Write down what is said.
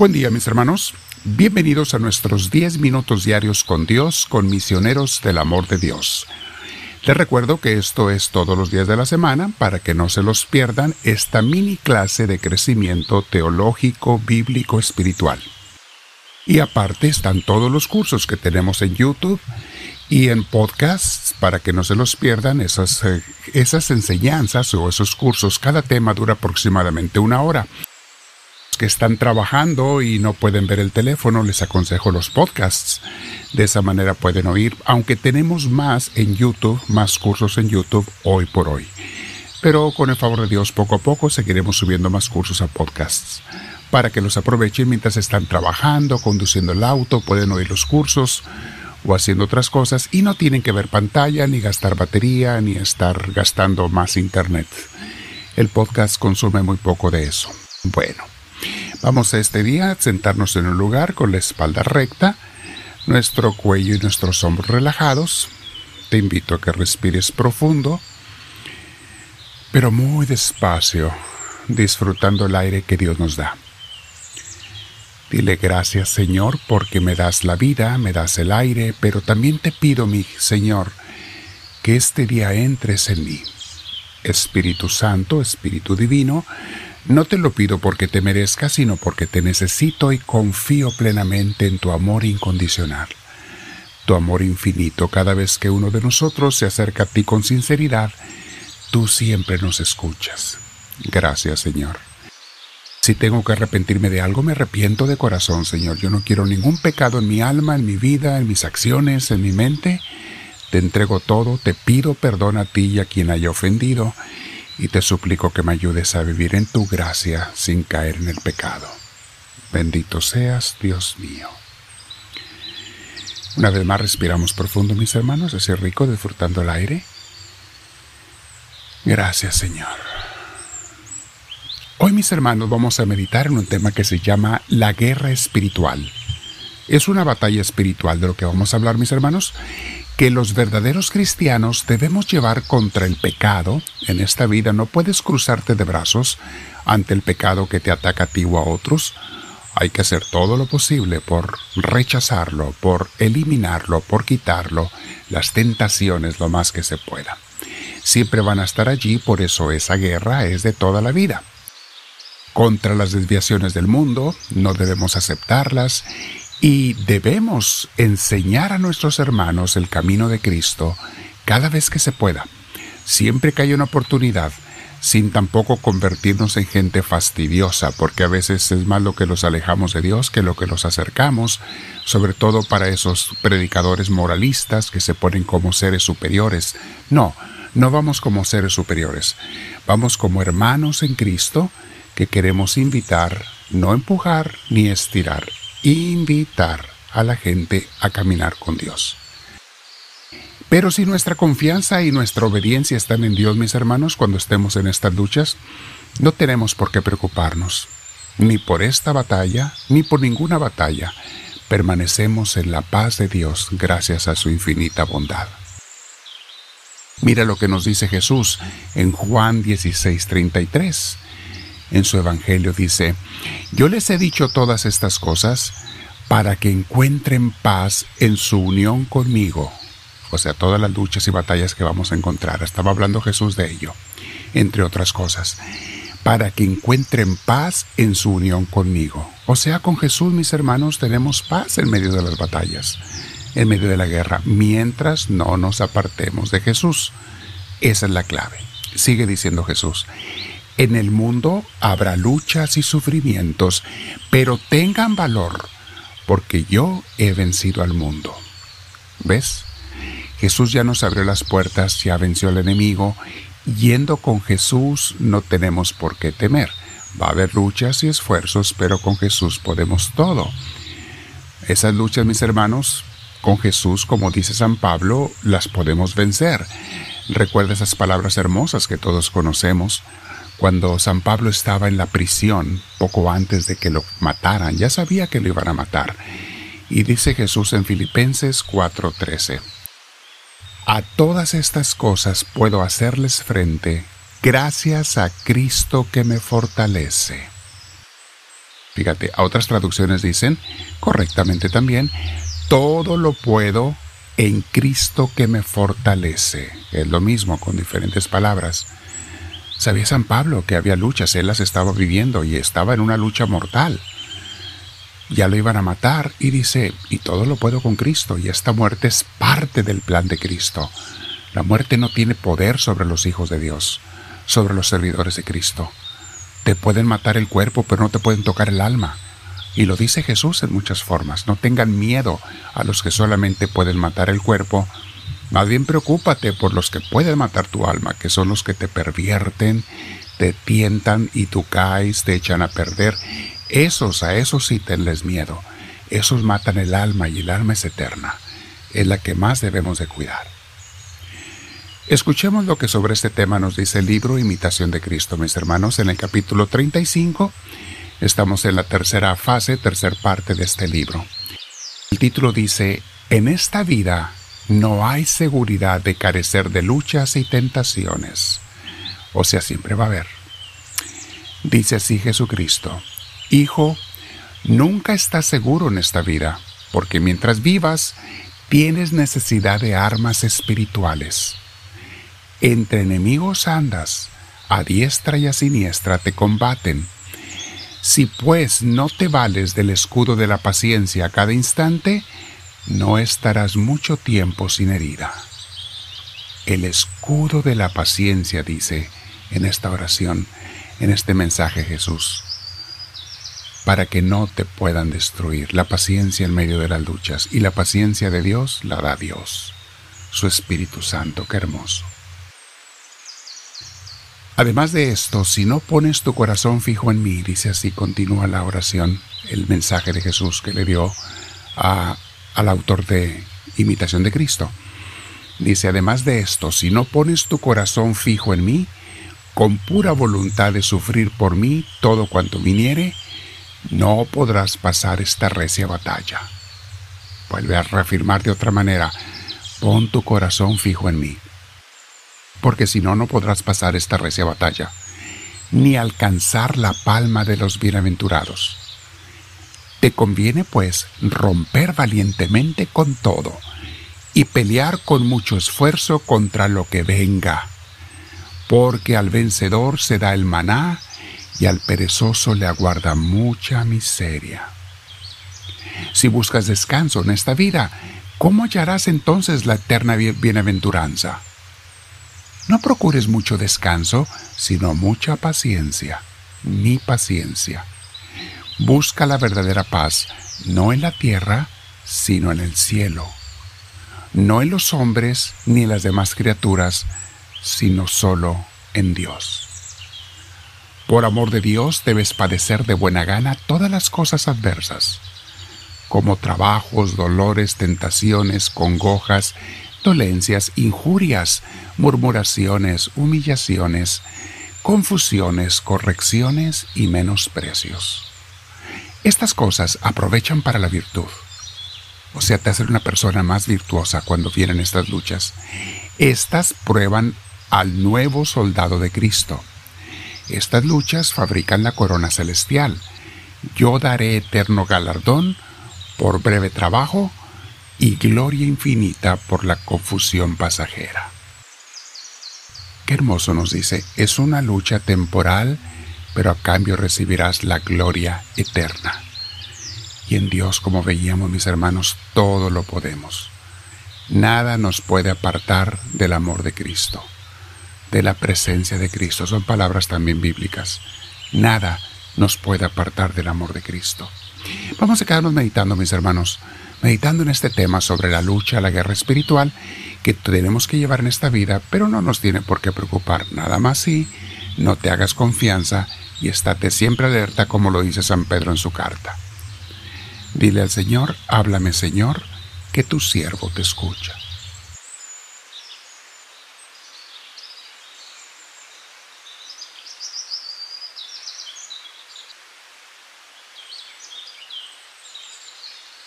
Buen día mis hermanos, bienvenidos a nuestros 10 minutos diarios con Dios, con misioneros del amor de Dios. Les recuerdo que esto es todos los días de la semana para que no se los pierdan esta mini clase de crecimiento teológico, bíblico, espiritual. Y aparte están todos los cursos que tenemos en YouTube y en podcasts para que no se los pierdan esas, eh, esas enseñanzas o esos cursos. Cada tema dura aproximadamente una hora que están trabajando y no pueden ver el teléfono, les aconsejo los podcasts. De esa manera pueden oír, aunque tenemos más en YouTube, más cursos en YouTube hoy por hoy. Pero con el favor de Dios, poco a poco seguiremos subiendo más cursos a podcasts. Para que los aprovechen mientras están trabajando, conduciendo el auto, pueden oír los cursos o haciendo otras cosas y no tienen que ver pantalla, ni gastar batería, ni estar gastando más internet. El podcast consume muy poco de eso. Bueno, Vamos a este día a sentarnos en un lugar con la espalda recta, nuestro cuello y nuestros hombros relajados. Te invito a que respires profundo, pero muy despacio, disfrutando el aire que Dios nos da. Dile gracias Señor porque me das la vida, me das el aire, pero también te pido, mi Señor, que este día entres en mí. Espíritu Santo, Espíritu Divino, no te lo pido porque te merezcas, sino porque te necesito y confío plenamente en tu amor incondicional. Tu amor infinito cada vez que uno de nosotros se acerca a ti con sinceridad, tú siempre nos escuchas. Gracias, Señor. Si tengo que arrepentirme de algo, me arrepiento de corazón, Señor. Yo no quiero ningún pecado en mi alma, en mi vida, en mis acciones, en mi mente. Te entrego todo, te pido perdón a ti y a quien haya ofendido y te suplico que me ayudes a vivir en tu gracia sin caer en el pecado. Bendito seas, Dios mío. Una vez más respiramos profundo, mis hermanos, ese rico disfrutando el aire. Gracias, Señor. Hoy, mis hermanos, vamos a meditar en un tema que se llama la guerra espiritual. Es una batalla espiritual de lo que vamos a hablar, mis hermanos, que los verdaderos cristianos debemos llevar contra el pecado en esta vida. No puedes cruzarte de brazos ante el pecado que te ataca a ti o a otros. Hay que hacer todo lo posible por rechazarlo, por eliminarlo, por quitarlo, las tentaciones lo más que se pueda. Siempre van a estar allí, por eso esa guerra es de toda la vida. Contra las desviaciones del mundo, no debemos aceptarlas y debemos enseñar a nuestros hermanos el camino de Cristo cada vez que se pueda, siempre que haya una oportunidad, sin tampoco convertirnos en gente fastidiosa, porque a veces es más lo que los alejamos de Dios que lo que los acercamos, sobre todo para esos predicadores moralistas que se ponen como seres superiores. No, no vamos como seres superiores, vamos como hermanos en Cristo que queremos invitar, no empujar ni estirar, invitar a la gente a caminar con Dios. Pero si nuestra confianza y nuestra obediencia están en Dios, mis hermanos, cuando estemos en estas luchas, no tenemos por qué preocuparnos, ni por esta batalla, ni por ninguna batalla. Permanecemos en la paz de Dios gracias a su infinita bondad. Mira lo que nos dice Jesús en Juan 16:33 en su Evangelio dice, yo les he dicho todas estas cosas para que encuentren paz en su unión conmigo. O sea, todas las luchas y batallas que vamos a encontrar. Estaba hablando Jesús de ello, entre otras cosas. Para que encuentren paz en su unión conmigo. O sea, con Jesús, mis hermanos, tenemos paz en medio de las batallas, en medio de la guerra, mientras no nos apartemos de Jesús. Esa es la clave. Sigue diciendo Jesús. En el mundo habrá luchas y sufrimientos, pero tengan valor, porque yo he vencido al mundo. ¿Ves? Jesús ya nos abrió las puertas, ya venció al enemigo. Yendo con Jesús no tenemos por qué temer. Va a haber luchas y esfuerzos, pero con Jesús podemos todo. Esas luchas, mis hermanos, con Jesús, como dice San Pablo, las podemos vencer. Recuerda esas palabras hermosas que todos conocemos cuando San Pablo estaba en la prisión, poco antes de que lo mataran, ya sabía que lo iban a matar. Y dice Jesús en Filipenses 4:13, A todas estas cosas puedo hacerles frente gracias a Cristo que me fortalece. Fíjate, a otras traducciones dicen, correctamente también, todo lo puedo en Cristo que me fortalece. Es lo mismo con diferentes palabras. Sabía San Pablo que había luchas, él las estaba viviendo y estaba en una lucha mortal. Ya lo iban a matar y dice, y todo lo puedo con Cristo, y esta muerte es parte del plan de Cristo. La muerte no tiene poder sobre los hijos de Dios, sobre los servidores de Cristo. Te pueden matar el cuerpo, pero no te pueden tocar el alma. Y lo dice Jesús en muchas formas. No tengan miedo a los que solamente pueden matar el cuerpo. Más bien preocúpate por los que pueden matar tu alma, que son los que te pervierten, te tientan y tú caes, te echan a perder. Esos, a esos sí tenles miedo. Esos matan el alma y el alma es eterna. Es la que más debemos de cuidar. Escuchemos lo que sobre este tema nos dice el libro Imitación de Cristo, mis hermanos, en el capítulo 35. Estamos en la tercera fase, tercer parte de este libro. El título dice, En esta vida no hay seguridad de carecer de luchas y tentaciones. O sea, siempre va a haber. Dice así Jesucristo, Hijo, nunca estás seguro en esta vida, porque mientras vivas, tienes necesidad de armas espirituales entre enemigos andas, a diestra y a siniestra te combaten. Si pues no te vales del escudo de la paciencia a cada instante, no estarás mucho tiempo sin herida. El escudo de la paciencia, dice en esta oración, en este mensaje Jesús, para que no te puedan destruir. La paciencia en medio de las luchas y la paciencia de Dios la da Dios, su Espíritu Santo, qué hermoso. Además de esto, si no pones tu corazón fijo en mí, dice así, continúa la oración, el mensaje de Jesús que le dio al autor de Imitación de Cristo. Dice, además de esto, si no pones tu corazón fijo en mí, con pura voluntad de sufrir por mí todo cuanto viniere, no podrás pasar esta recia batalla. Vuelve a reafirmar de otra manera, pon tu corazón fijo en mí porque si no, no podrás pasar esta recia batalla, ni alcanzar la palma de los bienaventurados. Te conviene, pues, romper valientemente con todo y pelear con mucho esfuerzo contra lo que venga, porque al vencedor se da el maná y al perezoso le aguarda mucha miseria. Si buscas descanso en esta vida, ¿cómo hallarás entonces la eterna bienaventuranza? No procures mucho descanso, sino mucha paciencia, mi paciencia. Busca la verdadera paz, no en la tierra, sino en el cielo. No en los hombres ni en las demás criaturas, sino solo en Dios. Por amor de Dios debes padecer de buena gana todas las cosas adversas, como trabajos, dolores, tentaciones, congojas, dolencias, injurias, murmuraciones, humillaciones, confusiones, correcciones y menosprecios. Estas cosas aprovechan para la virtud. O sea, te hacen una persona más virtuosa cuando vienen estas luchas. Estas prueban al nuevo soldado de Cristo. Estas luchas fabrican la corona celestial. Yo daré eterno galardón por breve trabajo y gloria infinita por la confusión pasajera. Qué hermoso nos dice, es una lucha temporal, pero a cambio recibirás la gloria eterna. Y en Dios, como veíamos mis hermanos, todo lo podemos. Nada nos puede apartar del amor de Cristo, de la presencia de Cristo. Son palabras también bíblicas. Nada nos puede apartar del amor de Cristo. Vamos a quedarnos meditando, mis hermanos, meditando en este tema sobre la lucha, la guerra espiritual que tenemos que llevar en esta vida, pero no nos tiene por qué preocupar. Nada más si no te hagas confianza y estate siempre alerta como lo dice San Pedro en su carta. Dile al Señor, háblame Señor, que tu siervo te escucha.